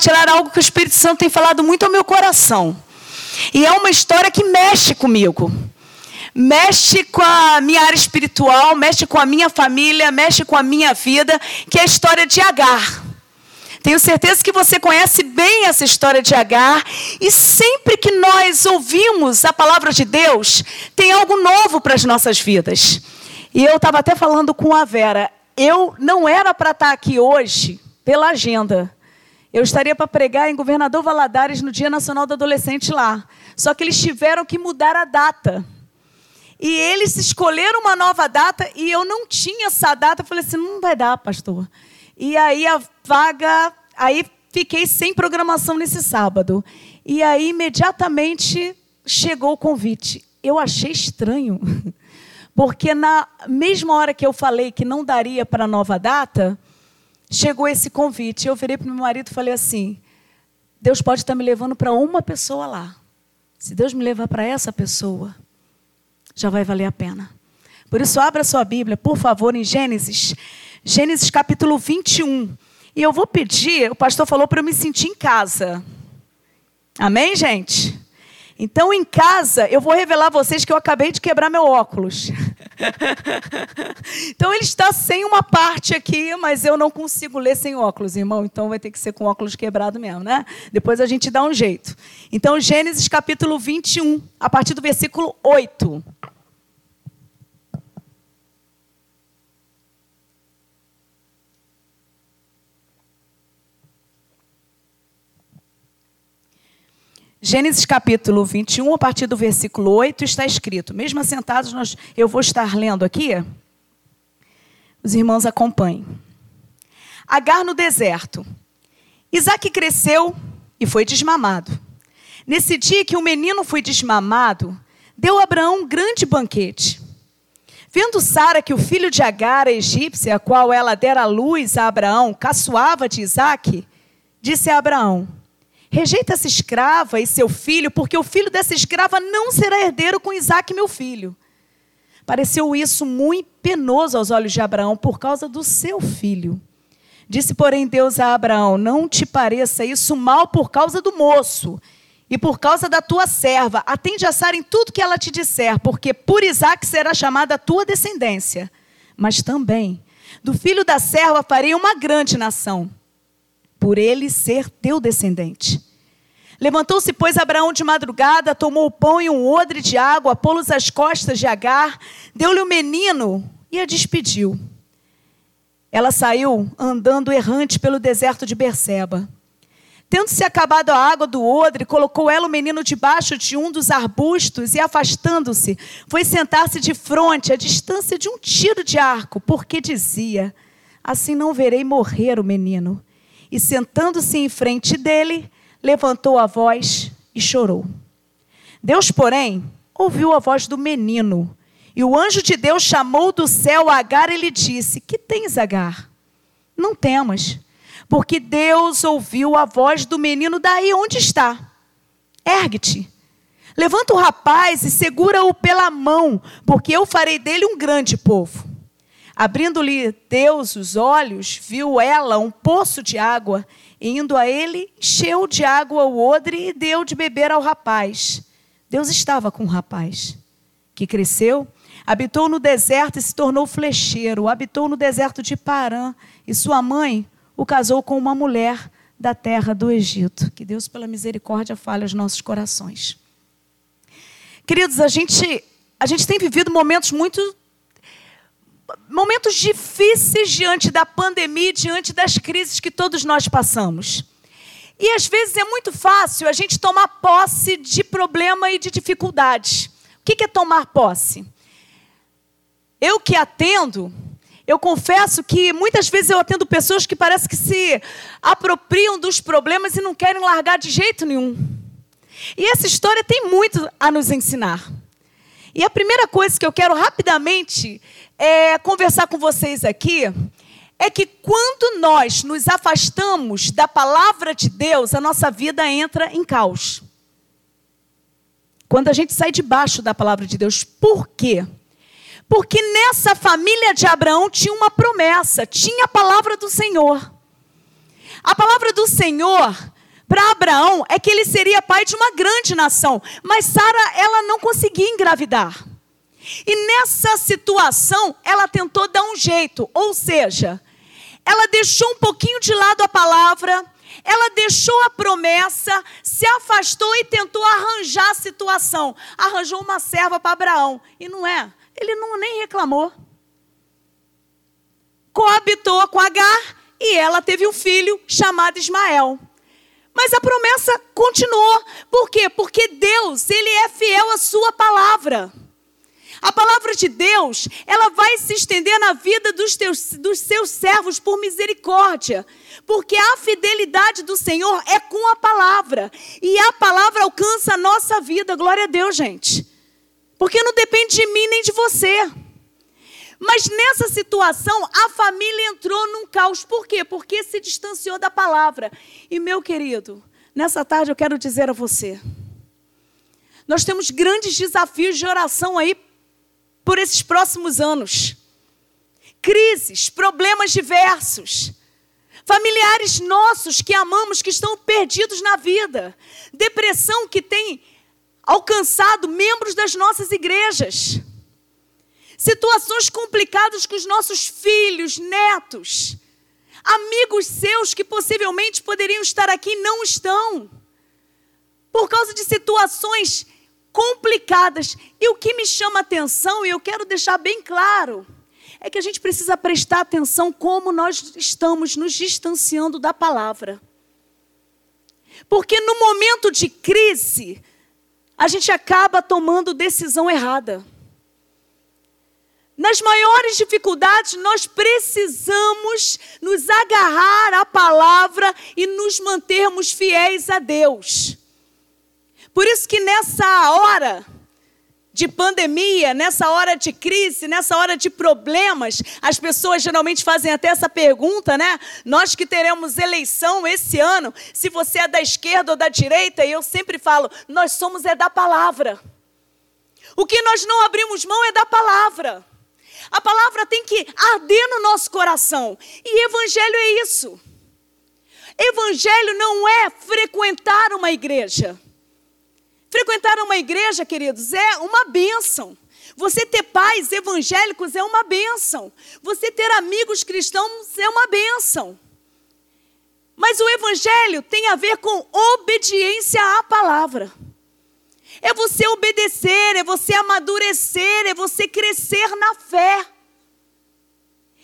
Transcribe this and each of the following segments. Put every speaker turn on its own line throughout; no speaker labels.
tirar algo que o Espírito Santo tem falado muito ao meu coração. E é uma história que mexe comigo. Mexe com a minha área espiritual, mexe com a minha família, mexe com a minha vida, que é a história de Agar. Tenho certeza que você conhece bem essa história de Agar, e sempre que nós ouvimos a palavra de Deus, tem algo novo para as nossas vidas. E eu estava até falando com a Vera, eu não era para estar aqui hoje pela agenda. Eu estaria para pregar em Governador Valadares no Dia Nacional do Adolescente lá. Só que eles tiveram que mudar a data. E eles escolheram uma nova data e eu não tinha essa data. Eu falei assim: não vai dar, pastor. E aí a vaga. Aí fiquei sem programação nesse sábado. E aí imediatamente chegou o convite. Eu achei estranho. Porque na mesma hora que eu falei que não daria para a nova data, chegou esse convite. Eu virei para meu marido e falei assim: Deus pode estar me levando para uma pessoa lá. Se Deus me levar para essa pessoa, já vai valer a pena. Por isso, abra sua Bíblia, por favor, em Gênesis, Gênesis capítulo 21. E eu vou pedir, o pastor falou para eu me sentir em casa. Amém, gente? Então, em casa, eu vou revelar a vocês que eu acabei de quebrar meu óculos. então, ele está sem uma parte aqui, mas eu não consigo ler sem óculos, irmão. Então, vai ter que ser com óculos quebrado mesmo, né? Depois a gente dá um jeito. Então, Gênesis capítulo 21, a partir do versículo 8. Gênesis capítulo 21, a partir do versículo 8, está escrito. Mesmo assentados, nós, eu vou estar lendo aqui. Os irmãos acompanhem. Agar no deserto. Isaac cresceu e foi desmamado. Nesse dia que o menino foi desmamado, deu Abraão um grande banquete. Vendo Sara que o filho de Agar, a egípcia, a qual ela dera luz a Abraão, caçoava de Isaac, disse a Abraão: Rejeita essa escrava e seu filho, porque o filho dessa escrava não será herdeiro com Isaac, meu filho. Pareceu isso muito penoso aos olhos de Abraão por causa do seu filho. Disse, porém, Deus a Abraão: Não te pareça isso mal por causa do moço e por causa da tua serva. Atende a Sara em tudo que ela te disser, porque por Isaac será chamada a tua descendência. Mas também do filho da serva farei uma grande nação por ele ser teu descendente. Levantou-se, pois, Abraão de madrugada, tomou o pão e um odre de água, pô-los às costas de Agar, deu-lhe o menino e a despediu. Ela saiu andando errante pelo deserto de Berseba. Tendo-se acabado a água do odre, colocou ela o menino debaixo de um dos arbustos e, afastando-se, foi sentar-se de frente, à distância de um tiro de arco, porque dizia: Assim não verei morrer o menino e, sentando-se em frente dele, levantou a voz e chorou. Deus, porém, ouviu a voz do menino. E o anjo de Deus chamou do céu Agar e lhe disse: Que tens, Agar? Não temas, porque Deus ouviu a voz do menino daí onde está. Ergue-te, levanta o rapaz e segura-o pela mão, porque eu farei dele um grande povo. Abrindo-lhe Deus os olhos, viu ela um poço de água, e indo a ele, encheu de água o odre e deu de beber ao rapaz. Deus estava com o rapaz, que cresceu, habitou no deserto e se tornou flecheiro, habitou no deserto de Parã, e sua mãe o casou com uma mulher da terra do Egito. Que Deus, pela misericórdia, fale aos nossos corações. Queridos, a gente, a gente tem vivido momentos muito momentos difíceis diante da pandemia, diante das crises que todos nós passamos. E às vezes é muito fácil a gente tomar posse de problema e de dificuldades. O que é tomar posse? Eu que atendo, eu confesso que muitas vezes eu atendo pessoas que parece que se apropriam dos problemas e não querem largar de jeito nenhum. E essa história tem muito a nos ensinar. E a primeira coisa que eu quero rapidamente é, conversar com vocês aqui é que quando nós nos afastamos da palavra de Deus, a nossa vida entra em caos. Quando a gente sai debaixo da palavra de Deus. Por quê? Porque nessa família de Abraão tinha uma promessa, tinha a palavra do Senhor. A palavra do Senhor para Abraão é que ele seria pai de uma grande nação, mas Sara ela não conseguia engravidar. E nessa situação, ela tentou dar um jeito, ou seja, ela deixou um pouquinho de lado a palavra, ela deixou a promessa, se afastou e tentou arranjar a situação. Arranjou uma serva para Abraão. E não é, ele não nem reclamou. Coabitou com Agar e ela teve um filho chamado Ismael. Mas a promessa continuou. Por quê? Porque Deus, ele é fiel à sua palavra. A palavra de Deus, ela vai se estender na vida dos, teus, dos seus servos por misericórdia. Porque a fidelidade do Senhor é com a palavra. E a palavra alcança a nossa vida. Glória a Deus, gente. Porque não depende de mim nem de você. Mas nessa situação, a família entrou num caos. Por quê? Porque se distanciou da palavra. E, meu querido, nessa tarde eu quero dizer a você: nós temos grandes desafios de oração aí por esses próximos anos. Crises, problemas diversos. Familiares nossos que amamos que estão perdidos na vida. Depressão que tem alcançado membros das nossas igrejas. Situações complicadas com os nossos filhos, netos. Amigos seus que possivelmente poderiam estar aqui e não estão. Por causa de situações complicadas. E o que me chama atenção, e eu quero deixar bem claro, é que a gente precisa prestar atenção como nós estamos nos distanciando da palavra. Porque no momento de crise, a gente acaba tomando decisão errada. Nas maiores dificuldades, nós precisamos nos agarrar à palavra e nos mantermos fiéis a Deus. Por isso que nessa hora de pandemia, nessa hora de crise, nessa hora de problemas, as pessoas geralmente fazem até essa pergunta, né? Nós que teremos eleição esse ano, se você é da esquerda ou da direita, e eu sempre falo, nós somos é da palavra. O que nós não abrimos mão é da palavra. A palavra tem que arder no nosso coração. E evangelho é isso. Evangelho não é frequentar uma igreja. Frequentar uma igreja, queridos, é uma bênção. Você ter pais evangélicos é uma bênção. Você ter amigos cristãos é uma bênção. Mas o evangelho tem a ver com obediência à palavra. É você obedecer, é você amadurecer, é você crescer na fé.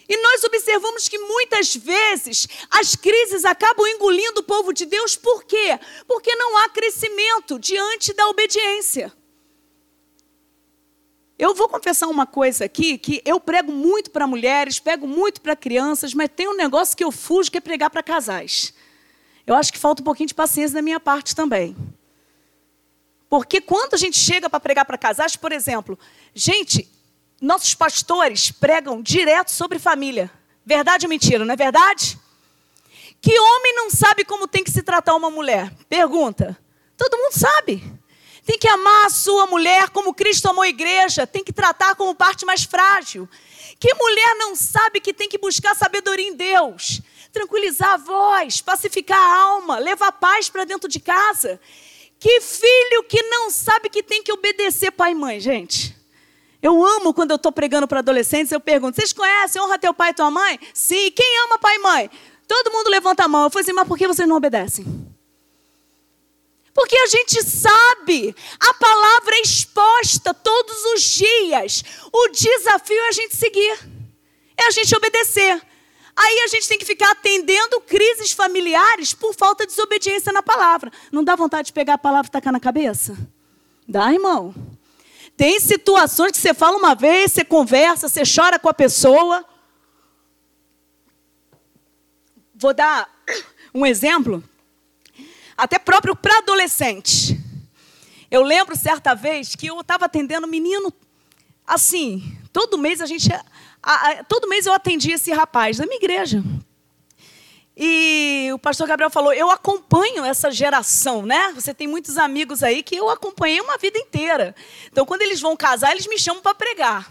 E nós observamos que muitas vezes as crises acabam engolindo o povo de Deus, por quê? Porque não há crescimento diante da obediência. Eu vou confessar uma coisa aqui, que eu prego muito para mulheres, prego muito para crianças, mas tem um negócio que eu fujo que é pregar para casais. Eu acho que falta um pouquinho de paciência da minha parte também. Porque quando a gente chega para pregar para casais, por exemplo, gente, nossos pastores pregam direto sobre família. Verdade ou mentira, não é verdade? Que homem não sabe como tem que se tratar uma mulher? Pergunta. Todo mundo sabe. Tem que amar a sua mulher como Cristo amou a igreja, tem que tratar como parte mais frágil. Que mulher não sabe que tem que buscar sabedoria em Deus? Tranquilizar a voz, pacificar a alma, levar paz para dentro de casa. Que filho que não sabe que tem que obedecer pai e mãe, gente? Eu amo quando eu estou pregando para adolescentes, eu pergunto: vocês conhecem honra teu pai e tua mãe? Sim. Quem ama pai e mãe? Todo mundo levanta a mão. Eu falei assim: mas por que vocês não obedecem? Porque a gente sabe, a palavra é exposta todos os dias. O desafio é a gente seguir, é a gente obedecer. Aí a gente tem que ficar atendendo crises familiares por falta de desobediência na palavra. Não dá vontade de pegar a palavra e tacar na cabeça? Dá, irmão. Tem situações que você fala uma vez, você conversa, você chora com a pessoa. Vou dar um exemplo, até próprio para adolescente. Eu lembro certa vez que eu estava atendendo um menino, assim, todo mês a gente, a, a, todo mês eu atendia esse rapaz da minha igreja. E o pastor Gabriel falou: eu acompanho essa geração, né? Você tem muitos amigos aí que eu acompanhei uma vida inteira. Então, quando eles vão casar, eles me chamam para pregar.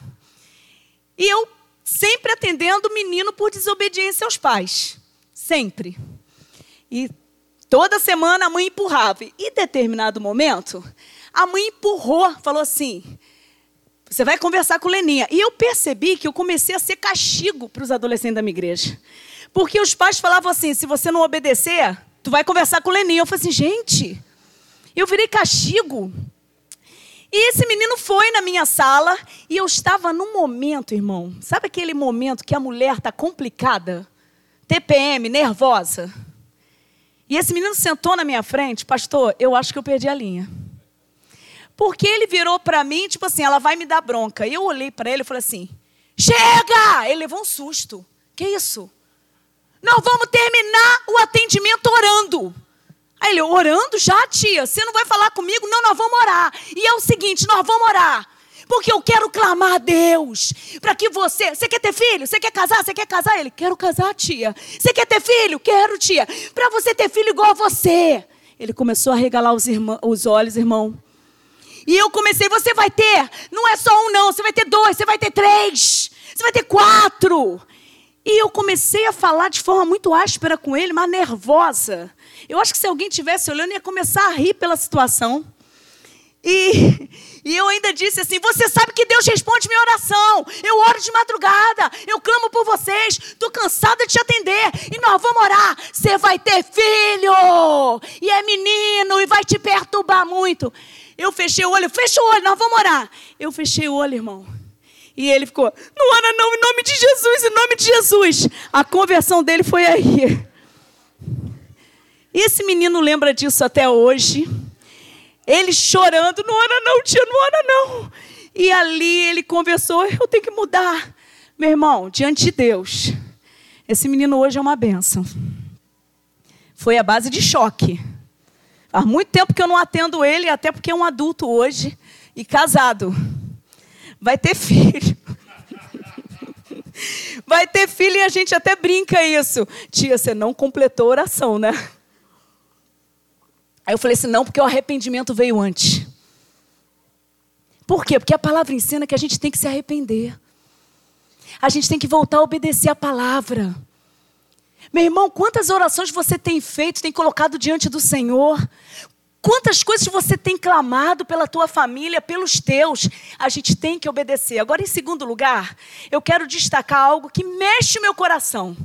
E eu sempre atendendo o menino por desobediência aos pais. Sempre. E toda semana a mãe empurrava. E em determinado momento, a mãe empurrou, falou assim: você vai conversar com Leninha. E eu percebi que eu comecei a ser castigo para os adolescentes da minha igreja. Porque os pais falavam assim: se você não obedecer, tu vai conversar com Leninha. Eu falei assim, gente, eu virei castigo. E esse menino foi na minha sala e eu estava num momento, irmão. Sabe aquele momento que a mulher está complicada? TPM, nervosa. E esse menino sentou na minha frente, pastor, eu acho que eu perdi a linha. Porque ele virou para mim, tipo assim, ela vai me dar bronca. E eu olhei para ele e falei assim: chega! Ele levou um susto. Que isso? Nós vamos terminar o atendimento orando. Aí ele, orando já, tia? Você não vai falar comigo? Não, nós vamos orar. E é o seguinte: nós vamos orar. Porque eu quero clamar a Deus para que você. Você quer ter filho? Você quer casar? Você quer casar? Ele, quero casar, tia. Você quer ter filho? Quero, tia. Para você ter filho igual a você. Ele começou a regalar os, irmão, os olhos, irmão. E eu comecei, você vai ter, não é só um não, você vai ter dois, você vai ter três, você vai ter quatro. E eu comecei a falar de forma muito áspera com ele, mas nervosa. Eu acho que se alguém tivesse olhando, ia começar a rir pela situação. E, e eu ainda disse assim: Você sabe que Deus responde minha oração. Eu oro de madrugada. Eu clamo por vocês. Estou cansada de te atender. E nós vamos orar. Você vai ter filho. E é menino. E vai te perturbar muito. Eu fechei o olho, fecha o olho, nós vamos orar. Eu fechei o olho, irmão. E ele ficou, não ora não, em nome de Jesus, em nome de Jesus. A conversão dele foi aí. Esse menino lembra disso até hoje. Ele chorando, não ora não, tia, não ora não. E ali ele conversou, eu tenho que mudar. Meu irmão, diante de Deus, esse menino hoje é uma benção. Foi a base de choque. Há muito tempo que eu não atendo ele, até porque é um adulto hoje e casado. Vai ter filho. Vai ter filho e a gente até brinca isso. Tia, você não completou a oração, né? Aí eu falei assim: não, porque o arrependimento veio antes. Por quê? Porque a palavra ensina que a gente tem que se arrepender. A gente tem que voltar a obedecer a palavra. Meu irmão, quantas orações você tem feito, tem colocado diante do Senhor? Quantas coisas você tem clamado pela tua família, pelos teus? A gente tem que obedecer. Agora, em segundo lugar, eu quero destacar algo que mexe o meu coração.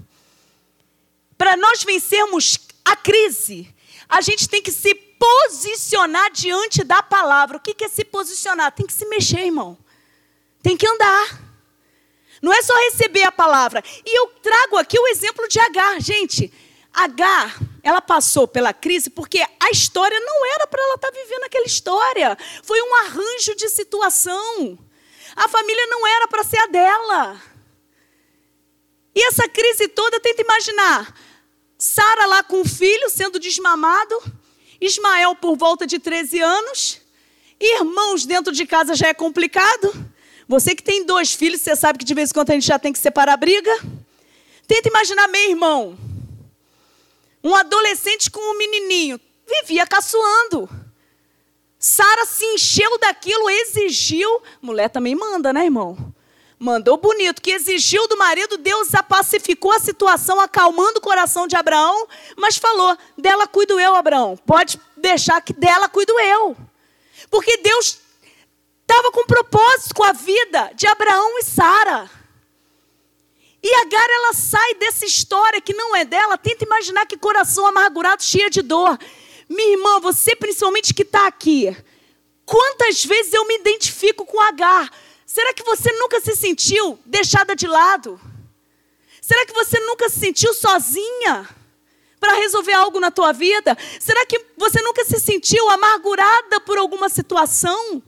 Para nós vencermos a crise, a gente tem que se posicionar diante da palavra. O que é se posicionar? Tem que se mexer, irmão. Tem que andar. Não é só receber a palavra. E eu trago aqui o exemplo de Agar. Gente, Agar, ela passou pela crise porque a história não era para ela estar tá vivendo aquela história. Foi um arranjo de situação. A família não era para ser a dela. E essa crise toda, tenta imaginar. Sara lá com o filho sendo desmamado, Ismael por volta de 13 anos, irmãos dentro de casa já é complicado. Você que tem dois filhos, você sabe que de vez em quando a gente já tem que separar a briga. Tenta imaginar meu irmão. Um adolescente com um menininho. Vivia caçoando. Sara se encheu daquilo, exigiu. Mulher também manda, né, irmão? Mandou bonito, que exigiu do marido, Deus pacificou a situação, acalmando o coração de Abraão, mas falou: dela cuido eu, Abraão. Pode deixar que dela cuido eu. Porque Deus estava com propósito com a vida de Abraão e Sara. E Agar, ela sai dessa história que não é dela. Tenta imaginar que coração amargurado, cheio de dor. Minha irmã, você principalmente que está aqui. Quantas vezes eu me identifico com Agar? Será que você nunca se sentiu deixada de lado? Será que você nunca se sentiu sozinha para resolver algo na tua vida? Será que você nunca se sentiu amargurada por alguma situação?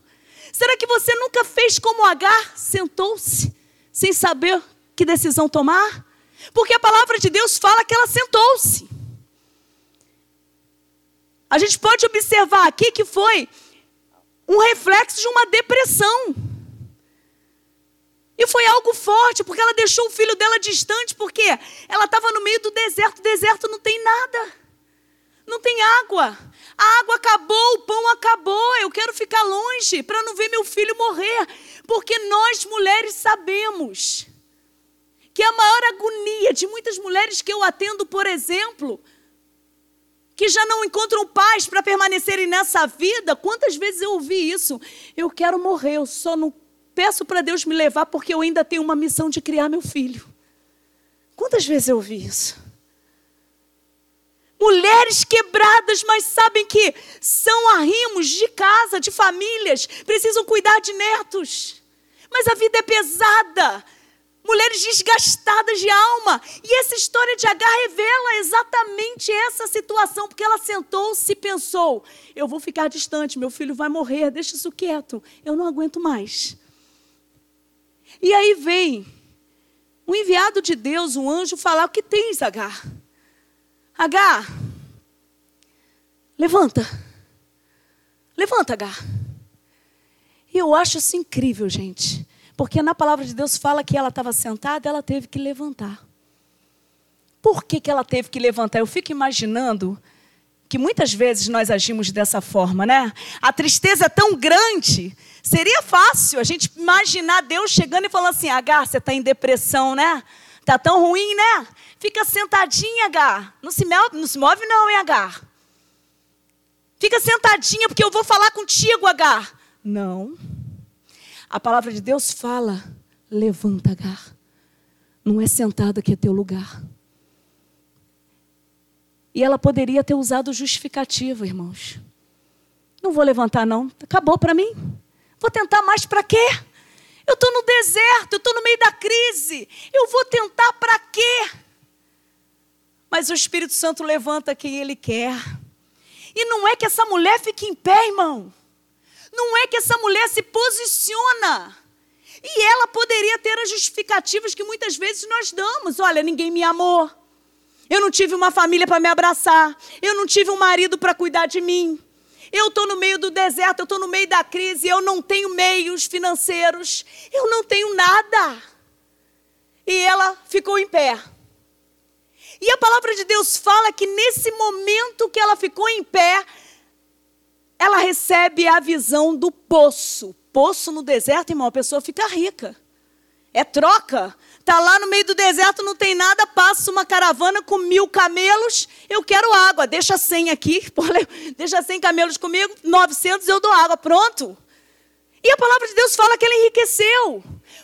Será que você nunca fez como Agar? Sentou-se sem saber que decisão tomar? Porque a palavra de Deus fala que ela sentou-se. A gente pode observar aqui que foi um reflexo de uma depressão. E foi algo forte, porque ela deixou o filho dela distante, porque ela estava no meio do deserto. O deserto não tem nada, não tem água. A água acabou, o pão acabou, eu quero ficar longe para não ver meu filho morrer. Porque nós mulheres sabemos que a maior agonia de muitas mulheres que eu atendo, por exemplo,
que já não encontram paz para permanecerem nessa vida. Quantas vezes eu ouvi isso? Eu quero morrer, eu só não peço para Deus me levar porque eu ainda tenho uma missão de criar meu filho. Quantas vezes eu ouvi isso? Mulheres quebradas, mas sabem que são arrimos de casa, de famílias, precisam cuidar de netos. Mas a vida é pesada, mulheres desgastadas de alma. E essa história de Agar revela exatamente essa situação, porque ela sentou-se e pensou: eu vou ficar distante, meu filho vai morrer, deixa isso quieto, eu não aguento mais. E aí vem um enviado de Deus, um anjo, falar: o que tens, Agar? Agar, levanta. Levanta, Agar. E eu acho isso incrível, gente. Porque na palavra de Deus fala que ela estava sentada, ela teve que levantar. Por que, que ela teve que levantar? Eu fico imaginando que muitas vezes nós agimos dessa forma, né? A tristeza é tão grande, seria fácil a gente imaginar Deus chegando e falando assim: Agar, você está em depressão, né? Tá tão ruim, né? Fica sentadinha, Agar. Não se move, não, se move não, hein, Agar? Fica sentadinha, porque eu vou falar contigo, Agar. Não. A palavra de Deus fala: levanta, Agar. Não é sentada que é teu lugar. E ela poderia ter usado justificativa, irmãos. Não vou levantar, não. Acabou para mim. Vou tentar mais para quê? Eu estou no deserto, eu estou no meio da crise. Eu vou tentar para quê? Mas o Espírito Santo levanta quem Ele quer. E não é que essa mulher fique em pé, irmão. Não é que essa mulher se posiciona. E ela poderia ter as justificativas que muitas vezes nós damos. Olha, ninguém me amou. Eu não tive uma família para me abraçar. Eu não tive um marido para cuidar de mim. Eu estou no meio do deserto, eu estou no meio da crise, eu não tenho meios financeiros, eu não tenho nada. E ela ficou em pé. E a palavra de Deus fala que nesse momento que ela ficou em pé, ela recebe a visão do poço. Poço no deserto, irmão, a pessoa fica rica. É troca. Tá lá no meio do deserto, não tem nada, passa uma caravana com mil camelos, eu quero água, deixa cem aqui, deixa cem camelos comigo, 900 eu dou água, pronto. E a palavra de Deus fala que ela enriqueceu.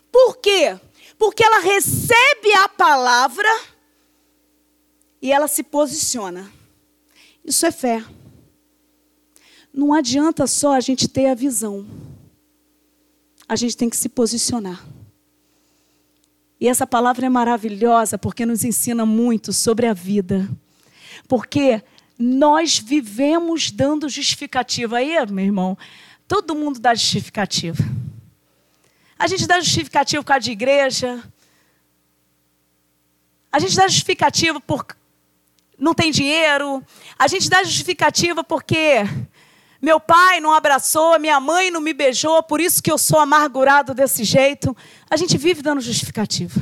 Por quê? Porque ela recebe a palavra e ela se posiciona. Isso é fé. Não adianta só a gente ter a visão. A gente tem que se posicionar. E essa palavra é maravilhosa porque nos ensina muito sobre a vida. Porque nós vivemos dando justificativa. Aí, meu irmão, todo mundo dá justificativa. A gente dá justificativa por causa de igreja. A gente dá justificativa por não tem dinheiro. A gente dá justificativa porque meu pai não abraçou, minha mãe não me beijou, por isso que eu sou amargurado desse jeito. A gente vive dando justificativa.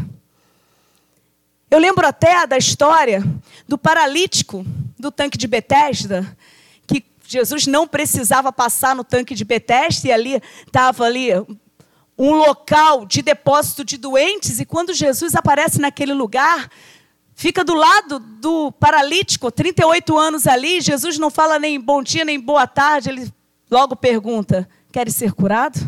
Eu lembro até da história do paralítico do tanque de Betesda, que Jesus não precisava passar no tanque de Betesda e ali estava ali um local de depósito de doentes e quando Jesus aparece naquele lugar, fica do lado do paralítico, 38 anos ali, Jesus não fala nem bom dia, nem boa tarde, ele logo pergunta: Queres ser curado?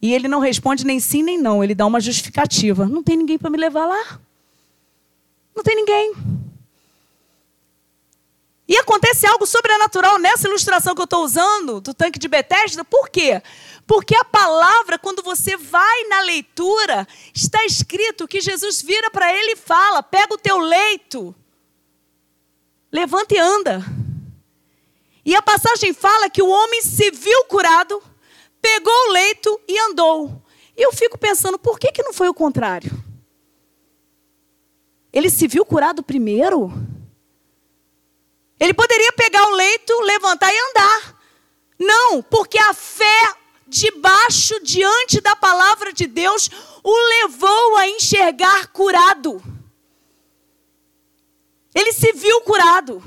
E ele não responde nem sim nem não, ele dá uma justificativa: Não tem ninguém para me levar lá. Não tem ninguém. Acontece algo sobrenatural nessa ilustração que eu estou usando, do tanque de Betesda, por quê? Porque a palavra, quando você vai na leitura, está escrito que Jesus vira para ele e fala: pega o teu leito, levanta e anda. E a passagem fala que o homem se viu curado, pegou o leito e andou. E eu fico pensando, por que, que não foi o contrário? Ele se viu curado primeiro? Ele poderia pegar o leito, levantar e andar. Não, porque a fé debaixo, diante da palavra de Deus, o levou a enxergar curado. Ele se viu curado.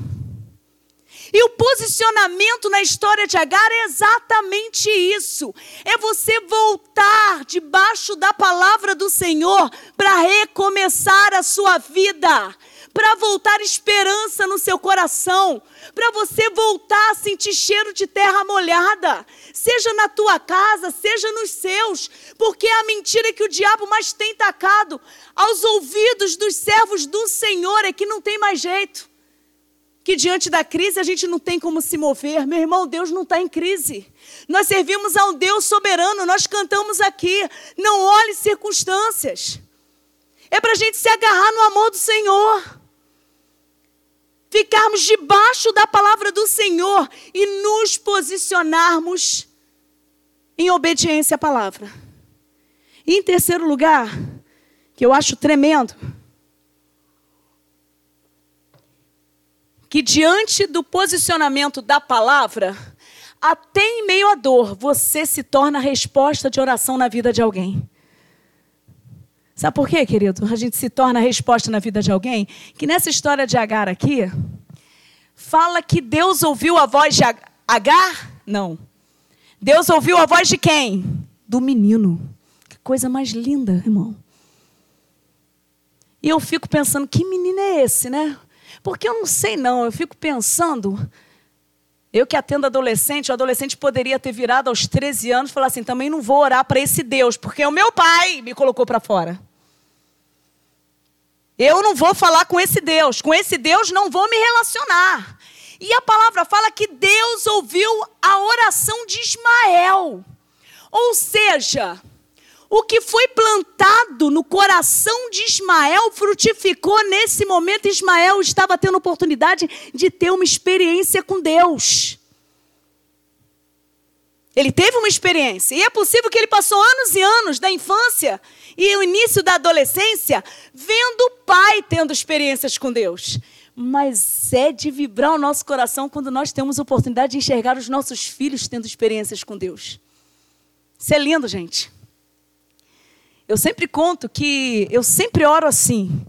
E o posicionamento na história de Agar é exatamente isso. É você voltar debaixo da palavra do Senhor para recomeçar a sua vida para voltar esperança no seu coração, para você voltar a sentir cheiro de terra molhada, seja na tua casa, seja nos seus, porque a mentira que o diabo mais tem tacado aos ouvidos dos servos do Senhor é que não tem mais jeito. Que diante da crise a gente não tem como se mover. Meu irmão, Deus não está em crise. Nós servimos a um Deus soberano, nós cantamos aqui. Não olhe circunstâncias. É para a gente se agarrar no amor do Senhor. Ficarmos debaixo da palavra do Senhor e nos posicionarmos em obediência à palavra. E em terceiro lugar, que eu acho tremendo, que diante do posicionamento da palavra, até em meio à dor, você se torna a resposta de oração na vida de alguém. Sabe por quê, querido? A gente se torna a resposta na vida de alguém? Que nessa história de Agar aqui, fala que Deus ouviu a voz de Agar? Não. Deus ouviu a voz de quem? Do menino. Que coisa mais linda, irmão. E eu fico pensando, que menino é esse, né? Porque eu não sei não, eu fico pensando, eu que atendo adolescente, o adolescente poderia ter virado aos 13 anos e falar assim, também não vou orar para esse Deus, porque o meu pai me colocou para fora. Eu não vou falar com esse Deus, com esse Deus não vou me relacionar. E a palavra fala que Deus ouviu a oração de Ismael. Ou seja, o que foi plantado no coração de Ismael frutificou nesse momento. Ismael estava tendo oportunidade de ter uma experiência com Deus. Ele teve uma experiência. E é possível que ele passou anos e anos da infância e o início da adolescência vendo o pai tendo experiências com Deus. Mas é de vibrar o nosso coração quando nós temos a oportunidade de enxergar os nossos filhos tendo experiências com Deus. Isso é lindo, gente. Eu sempre conto que eu sempre oro assim.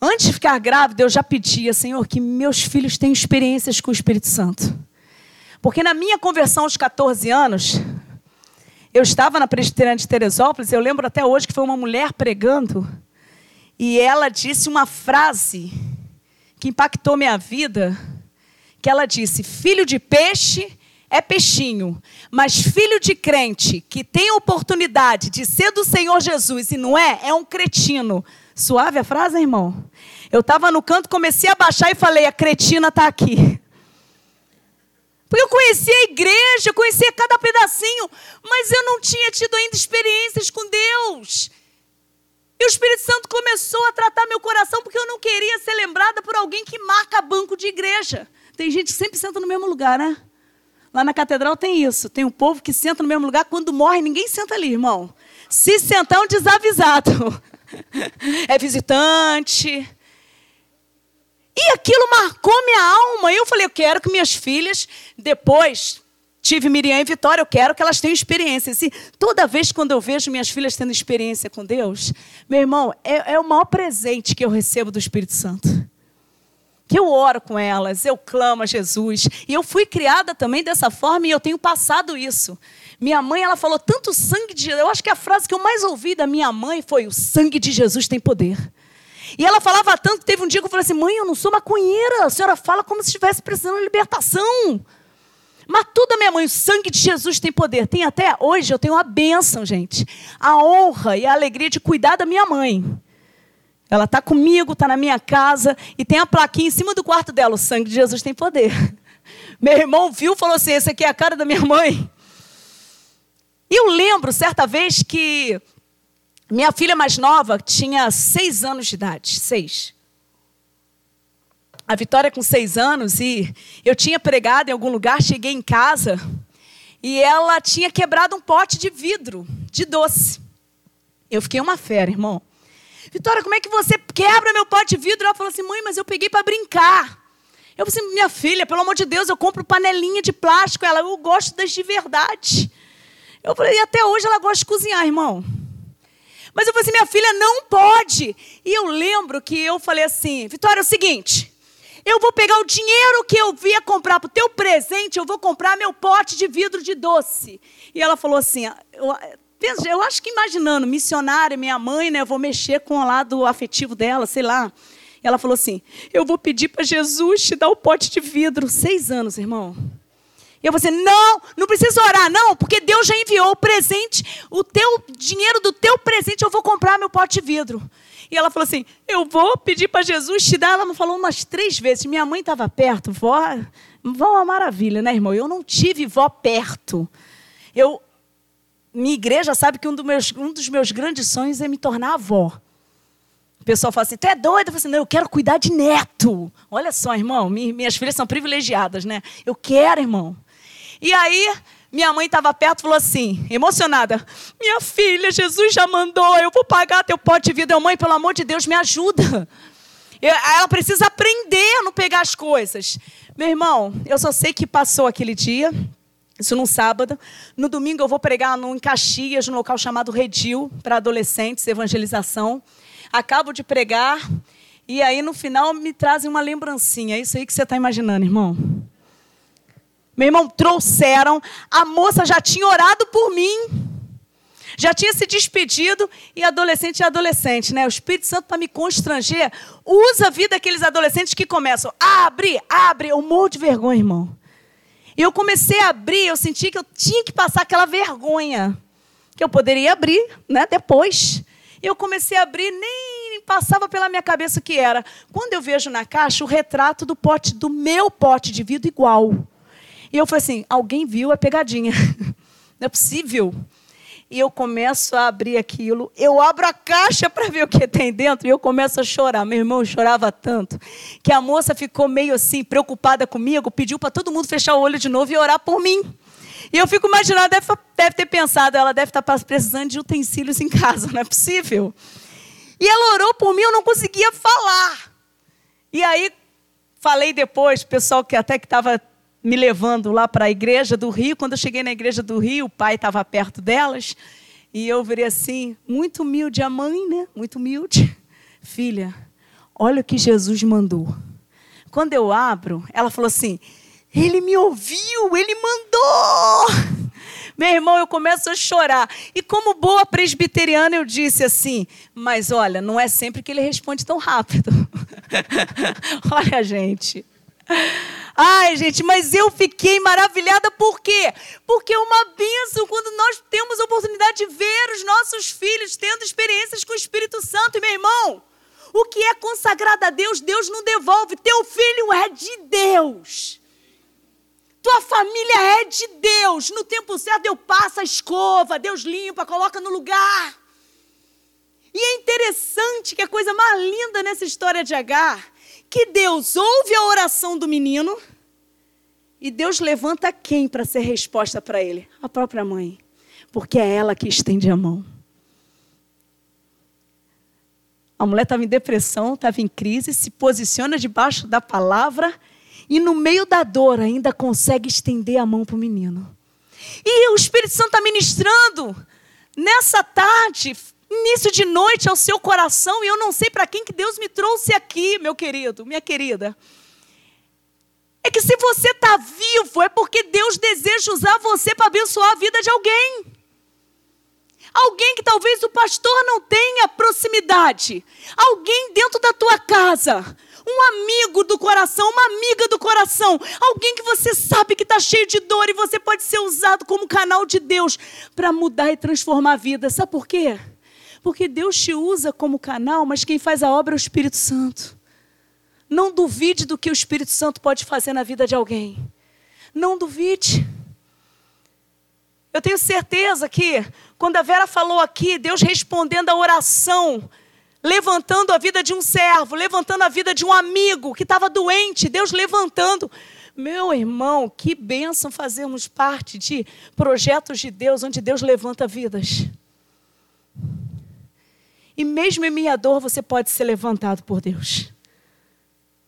Antes de ficar grávida, eu já pedia, Senhor, que meus filhos tenham experiências com o Espírito Santo. Porque na minha conversão aos 14 anos, eu estava na Presbiteriana de Teresópolis, eu lembro até hoje que foi uma mulher pregando, e ela disse uma frase que impactou minha vida, que ela disse: "Filho de peixe é peixinho, mas filho de crente que tem a oportunidade de ser do Senhor Jesus e não é, é um cretino." Suave a frase, irmão? Eu estava no canto, comecei a baixar e falei: "A cretina está aqui." Porque eu conhecia a igreja, eu conhecia cada pedacinho, mas eu não tinha tido ainda experiências com Deus. E o Espírito Santo começou a tratar meu coração porque eu não queria ser lembrada por alguém que marca banco de igreja. Tem gente que sempre senta no mesmo lugar, né? Lá na catedral tem isso. Tem um povo que senta no mesmo lugar. Quando morre, ninguém senta ali, irmão. Se sentar, é um desavisado. É visitante. E aquilo marcou minha alma. E eu falei, eu quero que minhas filhas, depois, tive Miriam e Vitória, eu quero que elas tenham experiência. E toda vez quando eu vejo minhas filhas tendo experiência com Deus, meu irmão, é, é o maior presente que eu recebo do Espírito Santo. Que eu oro com elas, eu clamo a Jesus. E eu fui criada também dessa forma e eu tenho passado isso. Minha mãe, ela falou tanto sangue de. Eu acho que a frase que eu mais ouvi da minha mãe foi: o sangue de Jesus tem poder. E ela falava tanto, teve um dia que eu falei assim: mãe, eu não sou maconheira, a senhora fala como se estivesse precisando de libertação. Mas tudo a minha mãe, o sangue de Jesus tem poder. Tem até hoje, eu tenho a bênção, gente. A honra e a alegria de cuidar da minha mãe. Ela está comigo, está na minha casa e tem a plaquinha em cima do quarto dela. O sangue de Jesus tem poder. Meu irmão viu e falou assim: esse aqui é a cara da minha mãe. E eu lembro, certa vez, que minha filha mais nova tinha seis anos de idade, seis. A Vitória com seis anos e eu tinha pregado em algum lugar, cheguei em casa e ela tinha quebrado um pote de vidro de doce. Eu fiquei uma fera, irmão. Vitória, como é que você quebra meu pote de vidro? Ela falou assim, mãe, mas eu peguei para brincar. Eu falei assim, minha filha, pelo amor de Deus, eu compro panelinha de plástico. Ela, eu gosto das de verdade. Eu falei, e até hoje ela gosta de cozinhar, irmão. Mas eu falei assim, minha filha não pode. E eu lembro que eu falei assim, Vitória, é o seguinte, eu vou pegar o dinheiro que eu via comprar para o teu presente, eu vou comprar meu pote de vidro de doce. E ela falou assim, eu, eu acho que imaginando, missionária, minha mãe, né, eu vou mexer com o lado afetivo dela, sei lá. E ela falou assim: Eu vou pedir para Jesus te dar o pote de vidro. Seis anos, irmão. E eu falei assim: não, não precisa orar, não, porque Deus já enviou o presente, o teu dinheiro do teu presente, eu vou comprar meu pote de vidro. E ela falou assim: eu vou pedir para Jesus te dar. Ela me falou umas três vezes. Minha mãe estava perto, vó, vó é uma maravilha, né, irmão? Eu não tive vó perto. Eu, minha igreja sabe que um dos meus, um dos meus grandes sonhos é me tornar avó. O pessoal fala assim: tu é doido? Eu falo assim: não, eu quero cuidar de neto. Olha só, irmão, minhas filhas são privilegiadas, né? Eu quero, irmão. E aí, minha mãe estava perto e falou assim, emocionada: Minha filha, Jesus já mandou, eu vou pagar teu pote de vida. Eu, mãe, pelo amor de Deus, me ajuda. Ela precisa aprender a não pegar as coisas. Meu irmão, eu só sei que passou aquele dia, isso num sábado. No domingo eu vou pregar no, em Caxias, num local chamado Redil, para adolescentes, evangelização. Acabo de pregar, e aí no final me trazem uma lembrancinha. É isso aí que você está imaginando, irmão. Meu irmão, trouxeram. A moça já tinha orado por mim. Já tinha se despedido. E adolescente é adolescente, né? O Espírito Santo, para me constranger, usa a vida daqueles adolescentes que começam. Abre, abre. Eu morro de vergonha, irmão. E eu comecei a abrir, eu senti que eu tinha que passar aquela vergonha. Que eu poderia abrir, né? Depois. E eu comecei a abrir, nem passava pela minha cabeça o que era. Quando eu vejo na caixa o retrato do pote, do meu pote de vidro igual. E eu falei assim: alguém viu a pegadinha. Não é possível. E eu começo a abrir aquilo, eu abro a caixa para ver o que tem dentro e eu começo a chorar. Meu irmão chorava tanto que a moça ficou meio assim, preocupada comigo, pediu para todo mundo fechar o olho de novo e orar por mim. E eu fico imaginando, deve, deve ter pensado, ela deve estar tá precisando de utensílios em casa, não é possível. E ela orou por mim, eu não conseguia falar. E aí, falei depois, pessoal que até que estava me levando lá para a igreja do Rio. Quando eu cheguei na igreja do Rio, o pai estava perto delas. E eu virei assim, muito humilde, a mãe, né? Muito humilde. Filha, olha o que Jesus mandou. Quando eu abro, ela falou assim: Ele me ouviu, ele mandou. Meu irmão, eu começo a chorar. E como boa presbiteriana, eu disse assim: Mas olha, não é sempre que ele responde tão rápido. olha, gente. Ai, gente, mas eu fiquei maravilhada por quê? Porque é uma bênção quando nós temos a oportunidade de ver os nossos filhos tendo experiências com o Espírito Santo. E, meu irmão, o que é consagrado a Deus, Deus não devolve. Teu filho é de Deus. Tua família é de Deus. No tempo certo, Deus passa a escova, Deus limpa, coloca no lugar. E é interessante que a coisa mais linda nessa história de Agar que Deus ouve a oração do menino e Deus levanta quem para ser resposta para ele? A própria mãe. Porque é ela que estende a mão. A mulher estava em depressão, estava em crise, se posiciona debaixo da palavra e no meio da dor ainda consegue estender a mão para o menino. E o Espírito Santo está ministrando nessa tarde, início de noite ao seu coração, e eu não sei para quem que Deus me trouxe aqui, meu querido, minha querida. É que se você está vivo, é porque Deus deseja usar você para abençoar a vida de alguém. Alguém que talvez o pastor não tenha proximidade. Alguém dentro da tua casa. Um amigo do coração, uma amiga do coração. Alguém que você sabe que está cheio de dor e você pode ser usado como canal de Deus para mudar e transformar a vida. Sabe por quê? Porque Deus te usa como canal, mas quem faz a obra é o Espírito Santo. Não duvide do que o Espírito Santo pode fazer na vida de alguém. Não duvide. Eu tenho certeza que, quando a Vera falou aqui, Deus respondendo a oração, levantando a vida de um servo, levantando a vida de um amigo que estava doente, Deus levantando. Meu irmão, que bênção fazermos parte de projetos de Deus, onde Deus levanta vidas. E mesmo em minha dor, você pode ser levantado por Deus.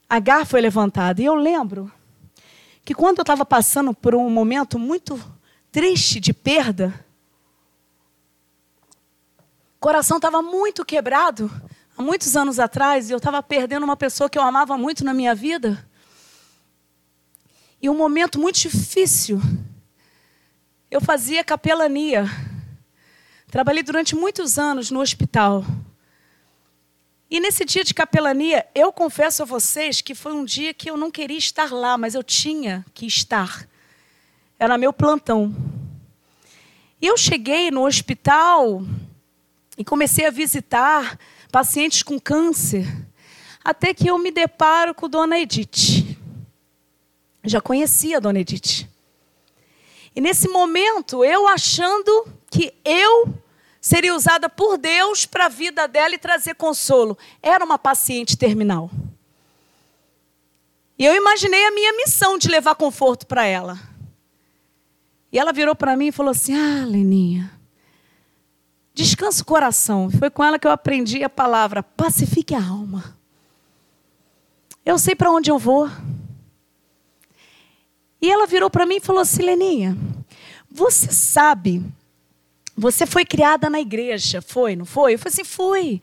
Agar foi levantada. E eu lembro que quando eu estava passando por um momento muito triste de perda, o coração estava muito quebrado. Há muitos anos atrás, eu estava perdendo uma pessoa que eu amava muito na minha vida. E um momento muito difícil. Eu fazia capelania Trabalhei durante muitos anos no hospital. E nesse dia de capelania, eu confesso a vocês que foi um dia que eu não queria estar lá, mas eu tinha que estar. Era meu plantão. E eu cheguei no hospital e comecei a visitar pacientes com câncer, até que eu me deparo com Dona Edith. Já conhecia a Dona Edith. E nesse momento, eu achando que eu seria usada por Deus para a vida dela e trazer consolo. Era uma paciente terminal. E eu imaginei a minha missão de levar conforto para ela. E ela virou para mim e falou assim: Ah, Leninha, descansa o coração. Foi com ela que eu aprendi a palavra pacifique a alma. Eu sei para onde eu vou. E ela virou para mim e falou assim: Leninha, você sabe você foi criada na igreja, foi, não foi? Eu falei assim, fui.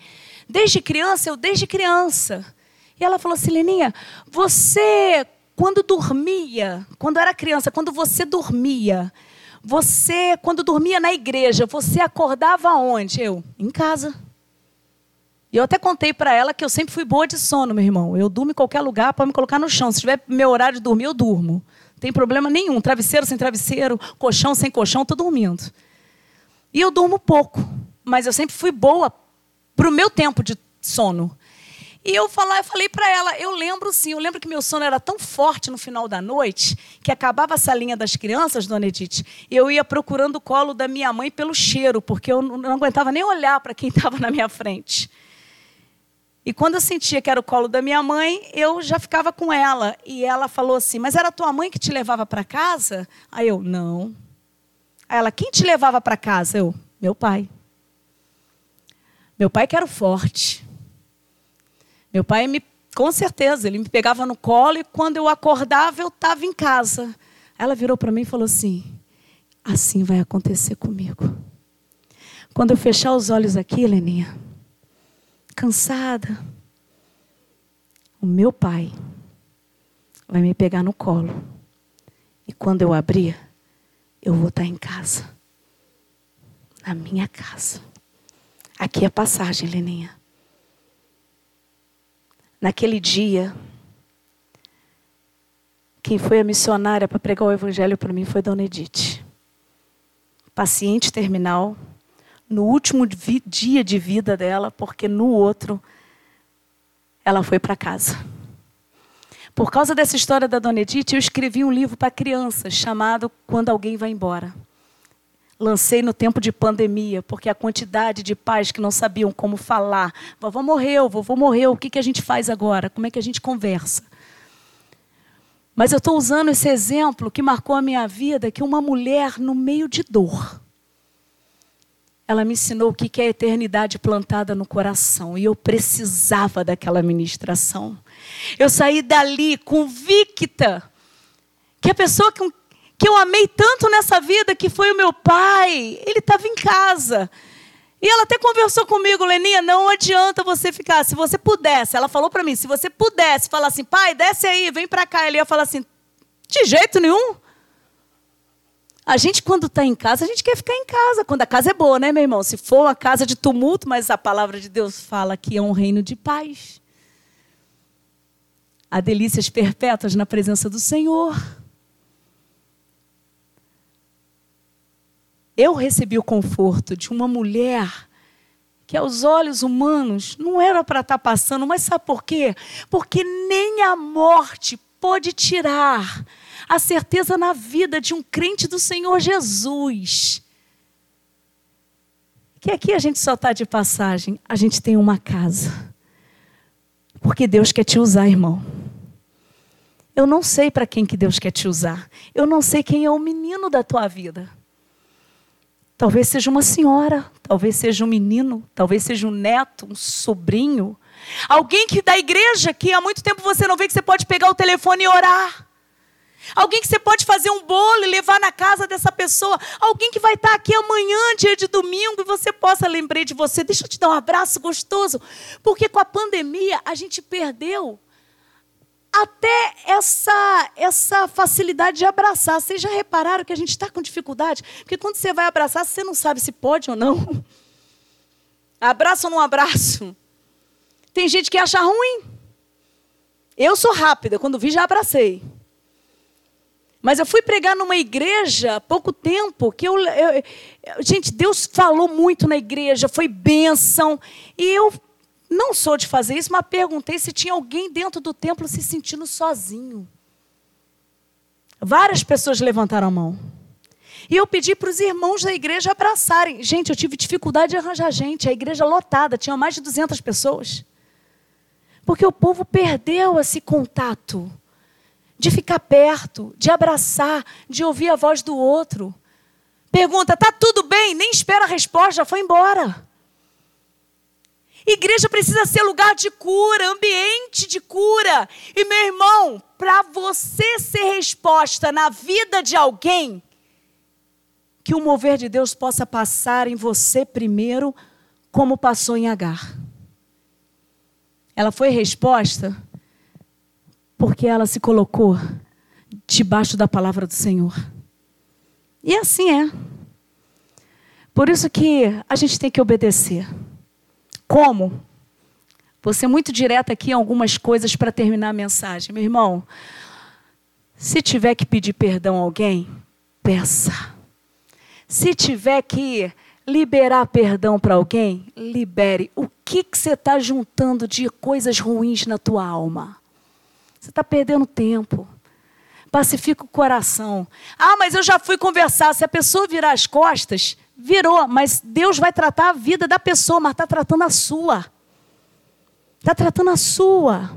Desde criança, eu desde criança. E ela falou assim, Leninha, você, quando dormia, quando era criança, quando você dormia, você, quando dormia na igreja, você acordava onde? Eu, em casa. E eu até contei para ela que eu sempre fui boa de sono, meu irmão. Eu durmo em qualquer lugar para me colocar no chão. Se tiver meu horário de dormir, eu durmo. Não tem problema nenhum. Travesseiro sem travesseiro, colchão sem colchão, estou dormindo. E eu durmo pouco, mas eu sempre fui boa para o meu tempo de sono. E eu, falar, eu falei para ela, eu lembro sim, eu lembro que meu sono era tão forte no final da noite, que acabava a salinha das crianças, dona Edith, eu ia procurando o colo da minha mãe pelo cheiro, porque eu não aguentava nem olhar para quem estava na minha frente. E quando eu sentia que era o colo da minha mãe, eu já ficava com ela. E ela falou assim: Mas era tua mãe que te levava para casa? Aí eu: Não. Aí ela, quem te levava para casa? Eu, meu pai. Meu pai que era forte. Meu pai me, com certeza, ele me pegava no colo e quando eu acordava eu estava em casa. Ela virou para mim e falou assim: assim vai acontecer comigo. Quando eu fechar os olhos aqui, Leninha, cansada, o meu pai vai me pegar no colo. E quando eu abrir, eu vou estar em casa. Na minha casa. Aqui é a passagem, Leninha. Naquele dia, quem foi a missionária para pregar o evangelho para mim foi Dona Edith. Paciente terminal, no último dia de vida dela, porque no outro ela foi para casa. Por causa dessa história da Dona Edith, eu escrevi um livro para crianças chamado Quando Alguém Vai Embora. Lancei no tempo de pandemia, porque a quantidade de pais que não sabiam como falar. Vovô morreu, vovô morreu, o que, que a gente faz agora? Como é que a gente conversa? Mas eu estou usando esse exemplo que marcou a minha vida, que uma mulher no meio de dor, ela me ensinou o que é a eternidade plantada no coração. E eu precisava daquela ministração. Eu saí dali convicta que a pessoa que, que eu amei tanto nessa vida, que foi o meu pai, ele estava em casa. E ela até conversou comigo, Leninha, não adianta você ficar. Se você pudesse, ela falou para mim, se você pudesse falar assim, pai, desce aí, vem para cá. Ele ia falar assim, de jeito nenhum. A gente, quando está em casa, a gente quer ficar em casa. Quando a casa é boa, né, meu irmão? Se for uma casa de tumulto, mas a palavra de Deus fala que é um reino de paz a delícias perpétuas na presença do Senhor. Eu recebi o conforto de uma mulher que aos olhos humanos não era para estar tá passando, mas sabe por quê? Porque nem a morte pode tirar a certeza na vida de um crente do Senhor Jesus. Que aqui a gente só está de passagem, a gente tem uma casa. Porque Deus quer te usar, irmão. Eu não sei para quem que Deus quer te usar. Eu não sei quem é o menino da tua vida. Talvez seja uma senhora, talvez seja um menino, talvez seja um neto, um sobrinho. Alguém que da igreja que há muito tempo você não vê que você pode pegar o telefone e orar. Alguém que você pode fazer um bolo e levar na casa dessa pessoa. Alguém que vai estar aqui amanhã, dia de domingo, e você possa lembrar de você. Deixa eu te dar um abraço gostoso. Porque com a pandemia a gente perdeu até essa, essa facilidade de abraçar. Vocês já repararam que a gente está com dificuldade? Porque quando você vai abraçar, você não sabe se pode ou não. Abraço ou não abraço? Tem gente que acha ruim. Eu sou rápida, quando vi já abracei. Mas eu fui pregar numa igreja há pouco tempo que eu, eu, gente, Deus falou muito na igreja, foi bênção, e eu não sou de fazer isso, mas perguntei se tinha alguém dentro do templo se sentindo sozinho. Várias pessoas levantaram a mão. E eu pedi para os irmãos da igreja abraçarem. Gente, eu tive dificuldade de arranjar gente. A igreja lotada, tinha mais de 200 pessoas. Porque o povo perdeu esse contato de ficar perto, de abraçar, de ouvir a voz do outro. Pergunta, tá tudo bem? Nem espera a resposta, já foi embora. Igreja precisa ser lugar de cura, ambiente de cura. E meu irmão, para você ser resposta na vida de alguém, que o mover de Deus possa passar em você primeiro, como passou em Agar. Ela foi resposta porque ela se colocou debaixo da palavra do Senhor. E assim é. Por isso que a gente tem que obedecer. Como? Vou ser muito direta aqui em algumas coisas para terminar a mensagem. Meu irmão, se tiver que pedir perdão a alguém, peça. Se tiver que liberar perdão para alguém, libere. O que, que você está juntando de coisas ruins na tua alma? Você está perdendo tempo. Pacifica o coração. Ah, mas eu já fui conversar. Se a pessoa virar as costas, virou, mas Deus vai tratar a vida da pessoa, mas está tratando a sua. Está tratando a sua.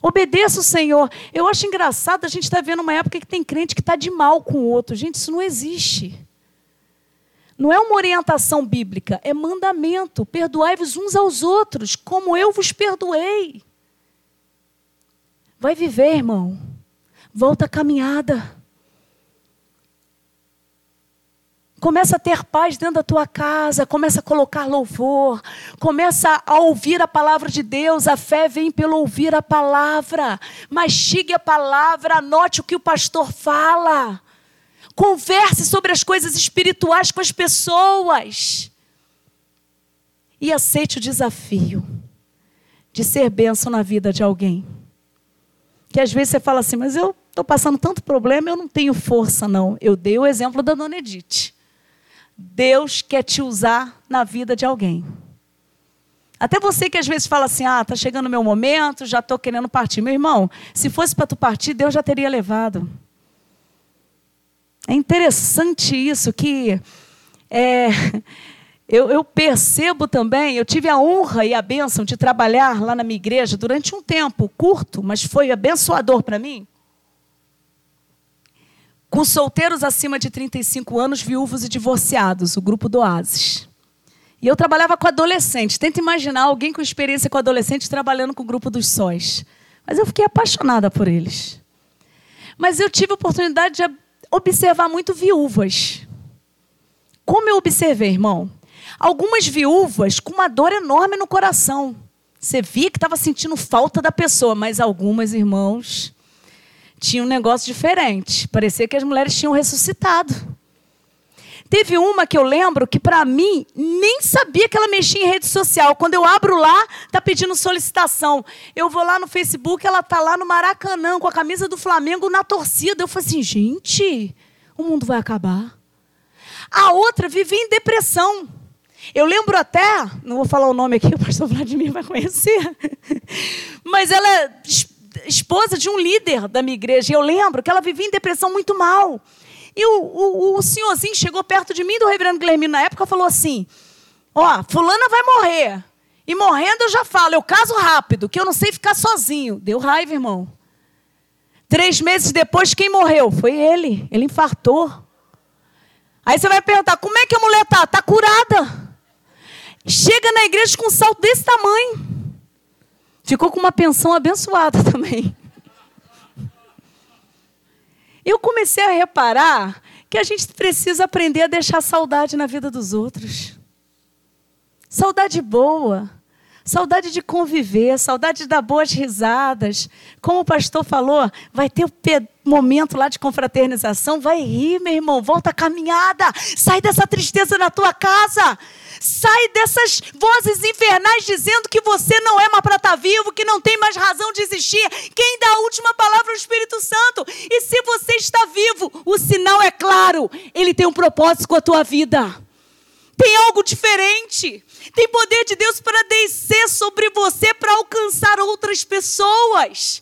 Obedeça o Senhor. Eu acho engraçado a gente estar tá vendo uma época que tem crente que está de mal com o outro. Gente, isso não existe. Não é uma orientação bíblica, é mandamento. Perdoai-vos uns aos outros, como eu vos perdoei. Vai viver, irmão. Volta a caminhada. Começa a ter paz dentro da tua casa, começa a colocar louvor, começa a ouvir a palavra de Deus. A fé vem pelo ouvir a palavra. Mastigue a palavra, anote o que o pastor fala. Converse sobre as coisas espirituais com as pessoas. E aceite o desafio de ser bênção na vida de alguém. Que às vezes você fala assim, mas eu estou passando tanto problema, eu não tenho força, não. Eu dei o exemplo da dona Edith. Deus quer te usar na vida de alguém. Até você que às vezes fala assim: ah, está chegando o meu momento, já estou querendo partir. Meu irmão, se fosse para tu partir, Deus já teria levado. É interessante isso que é, eu, eu, percebo também, eu tive a honra e a bênção de trabalhar lá na minha igreja durante um tempo curto, mas foi abençoador para mim com solteiros acima de 35 anos, viúvos e divorciados, o grupo do Oasis. E eu trabalhava com adolescentes. Tenta imaginar alguém com experiência com adolescentes trabalhando com o grupo dos sóis. Mas eu fiquei apaixonada por eles. Mas eu tive a oportunidade de observar muito viúvas. Como eu observei, irmão? Algumas viúvas com uma dor enorme no coração. Você via que estava sentindo falta da pessoa, mas algumas, irmãos, tinha um negócio diferente. Parecia que as mulheres tinham ressuscitado. Teve uma que eu lembro que, para mim, nem sabia que ela mexia em rede social. Quando eu abro lá, tá pedindo solicitação. Eu vou lá no Facebook, ela tá lá no Maracanã, com a camisa do Flamengo na torcida. Eu falei assim, gente, o mundo vai acabar. A outra vivia em depressão. Eu lembro até, não vou falar o nome aqui, o pastor Vladimir vai conhecer, mas ela esposa de um líder da minha igreja. E eu lembro que ela vivia em depressão muito mal. E o, o, o senhorzinho chegou perto de mim, do reverendo Guilherme, na época, falou assim: Ó, fulana vai morrer. E morrendo eu já falo, eu caso rápido, que eu não sei ficar sozinho. Deu raiva, irmão. Três meses depois, quem morreu? Foi ele. Ele infartou. Aí você vai perguntar: como é que a mulher tá? Tá curada. Chega na igreja com um salto desse tamanho. Ficou com uma pensão abençoada também. Eu comecei a reparar que a gente precisa aprender a deixar saudade na vida dos outros. Saudade boa, saudade de conviver, saudade de dar boas risadas. Como o pastor falou, vai ter momento lá de confraternização, vai rir, meu irmão, volta a caminhada, sai dessa tristeza na tua casa. Sai dessas vozes infernais dizendo que você não é mais para estar tá vivo, que não tem mais razão de existir. Quem dá a última palavra é o Espírito Santo. E se você está vivo, o sinal é claro. Ele tem um propósito com a tua vida. Tem algo diferente. Tem poder de Deus para descer sobre você para alcançar outras pessoas.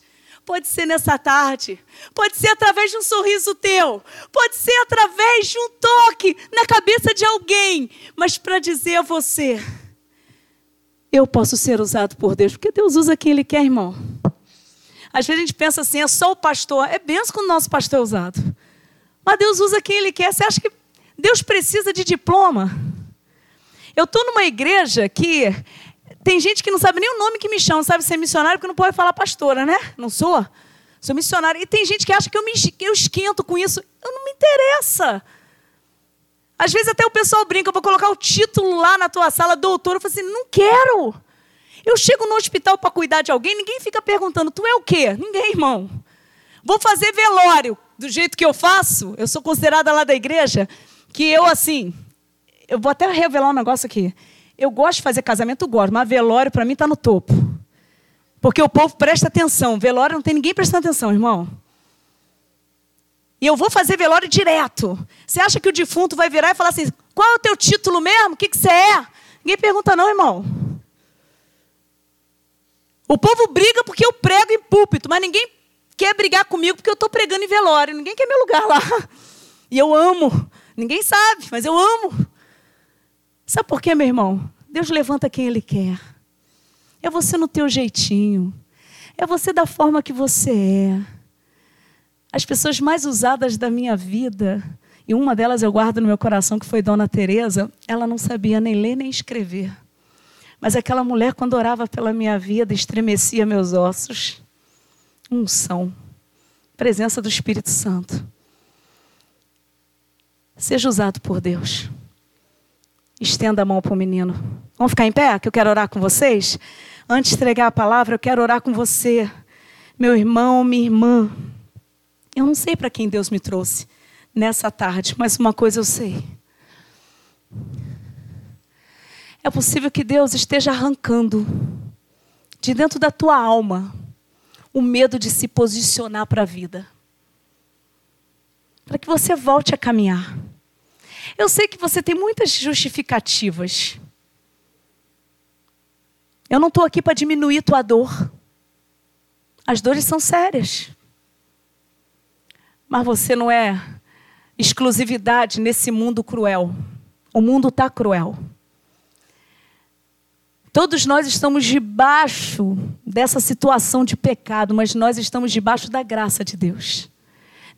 Pode ser nessa tarde, pode ser através de um sorriso teu, pode ser através de um toque na cabeça de alguém, mas para dizer a você: eu posso ser usado por Deus, porque Deus usa quem Ele quer, irmão. Às vezes a gente pensa assim: é só o pastor, é benção quando o nosso pastor é usado. Mas Deus usa quem Ele quer. Você acha que Deus precisa de diploma? Eu estou numa igreja que tem gente que não sabe nem o nome que me chama, sabe ser missionário, porque não pode falar pastora, né? Não sou? Sou missionária. E tem gente que acha que eu, me, eu esquento com isso. Eu não me interessa. Às vezes até o pessoal brinca, eu vou colocar o título lá na tua sala, doutor. Eu falo assim, não quero. Eu chego no hospital para cuidar de alguém, ninguém fica perguntando, tu é o quê? Ninguém, irmão. Vou fazer velório do jeito que eu faço. Eu sou considerada lá da igreja que eu, assim, eu vou até revelar um negócio aqui. Eu gosto de fazer casamento, gosto, mas velório para mim está no topo. Porque o povo presta atenção. Velório não tem ninguém prestando atenção, irmão. E eu vou fazer velório direto. Você acha que o defunto vai virar e falar assim: qual é o teu título mesmo? O que, que você é? Ninguém pergunta, não, irmão. O povo briga porque eu prego em púlpito, mas ninguém quer brigar comigo porque eu estou pregando em velório. Ninguém quer meu lugar lá. E eu amo. Ninguém sabe, mas eu amo. Sabe por quê, meu irmão? Deus levanta quem Ele quer. É você no teu jeitinho. É você da forma que você é. As pessoas mais usadas da minha vida, e uma delas eu guardo no meu coração, que foi Dona Teresa, ela não sabia nem ler nem escrever. Mas aquela mulher, quando orava pela minha vida, estremecia meus ossos. Unção. Presença do Espírito Santo. Seja usado por Deus. Estenda a mão para o menino. Vamos ficar em pé, que eu quero orar com vocês? Antes de entregar a palavra, eu quero orar com você, meu irmão, minha irmã. Eu não sei para quem Deus me trouxe nessa tarde, mas uma coisa eu sei. É possível que Deus esteja arrancando de dentro da tua alma o medo de se posicionar para a vida. Para que você volte a caminhar. Eu sei que você tem muitas justificativas. Eu não estou aqui para diminuir tua dor. As dores são sérias. Mas você não é exclusividade nesse mundo cruel. O mundo está cruel. Todos nós estamos debaixo dessa situação de pecado, mas nós estamos debaixo da graça de Deus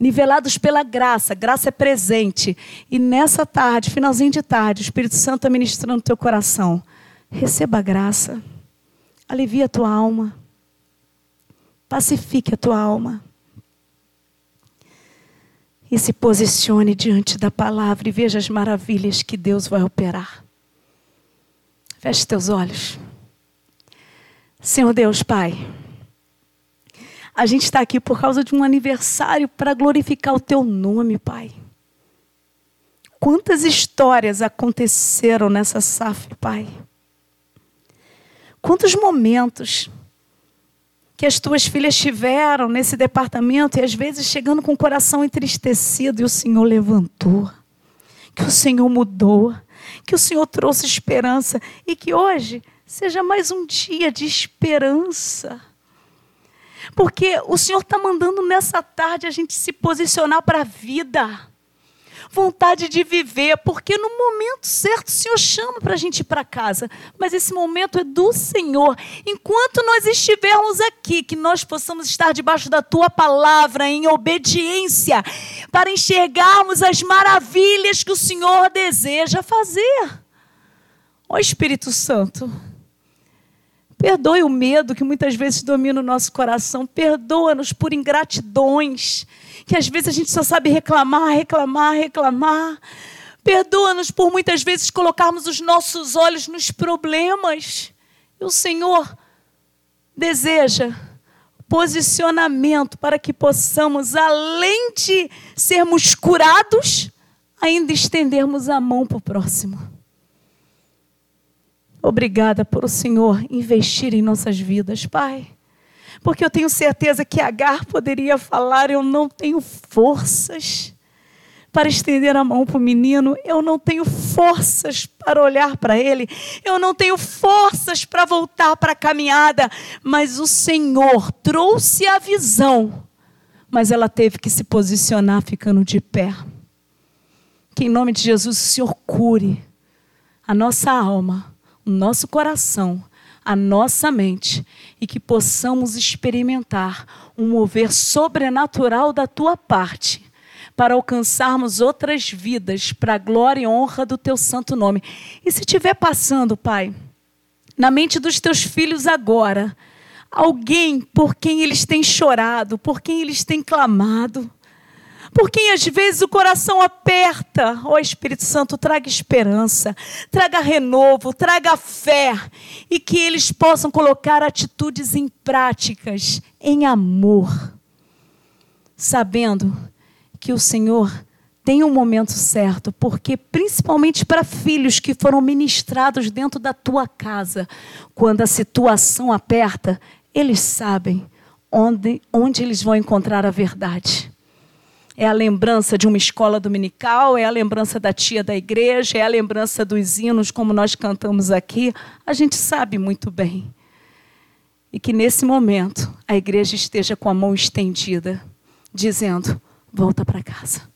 nivelados pela graça. Graça é presente. E nessa tarde, finalzinho de tarde, o Espírito Santo está ministrando no teu coração. Receba a graça. Alivia a tua alma. Pacifique a tua alma. E se posicione diante da palavra e veja as maravilhas que Deus vai operar. Feche teus olhos. Senhor Deus, Pai. A gente está aqui por causa de um aniversário para glorificar o teu nome, Pai. Quantas histórias aconteceram nessa SAF, Pai? Quantos momentos que as tuas filhas tiveram nesse departamento e às vezes chegando com o coração entristecido e o Senhor levantou, que o Senhor mudou, que o Senhor trouxe esperança e que hoje seja mais um dia de esperança porque o Senhor está mandando nessa tarde a gente se posicionar para a vida. Vontade de viver, porque no momento certo o Senhor chama para a gente ir para casa, mas esse momento é do Senhor. Enquanto nós estivermos aqui, que nós possamos estar debaixo da tua palavra, em obediência, para enxergarmos as maravilhas que o Senhor deseja fazer. Ó Espírito Santo, Perdoe o medo que muitas vezes domina o nosso coração. Perdoa-nos por ingratidões, que às vezes a gente só sabe reclamar, reclamar, reclamar. Perdoa-nos por muitas vezes colocarmos os nossos olhos nos problemas. E o Senhor deseja posicionamento para que possamos, além de sermos curados, ainda estendermos a mão para o próximo. Obrigada por o Senhor investir em nossas vidas, Pai. Porque eu tenho certeza que Agar poderia falar: Eu não tenho forças para estender a mão para o menino, eu não tenho forças para olhar para ele, eu não tenho forças para voltar para a caminhada, mas o Senhor trouxe a visão, mas ela teve que se posicionar ficando de pé. Que em nome de Jesus o Senhor cure a nossa alma, nosso coração, a nossa mente e que possamos experimentar um mover sobrenatural da tua parte para alcançarmos outras vidas para a glória e honra do teu santo nome. E se estiver passando, Pai, na mente dos teus filhos agora, alguém por quem eles têm chorado, por quem eles têm clamado, por quem às vezes o coração aperta, ó oh, Espírito Santo, traga esperança, traga renovo, traga fé e que eles possam colocar atitudes em práticas, em amor, sabendo que o Senhor tem um momento certo, porque principalmente para filhos que foram ministrados dentro da tua casa, quando a situação aperta, eles sabem onde, onde eles vão encontrar a verdade. É a lembrança de uma escola dominical, é a lembrança da tia da igreja, é a lembrança dos hinos, como nós cantamos aqui. A gente sabe muito bem. E que nesse momento a igreja esteja com a mão estendida, dizendo: volta para casa.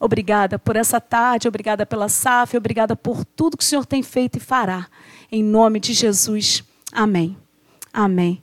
Obrigada por essa tarde, obrigada pela SAF, obrigada por tudo que o Senhor tem feito e fará. Em nome de Jesus. Amém. Amém.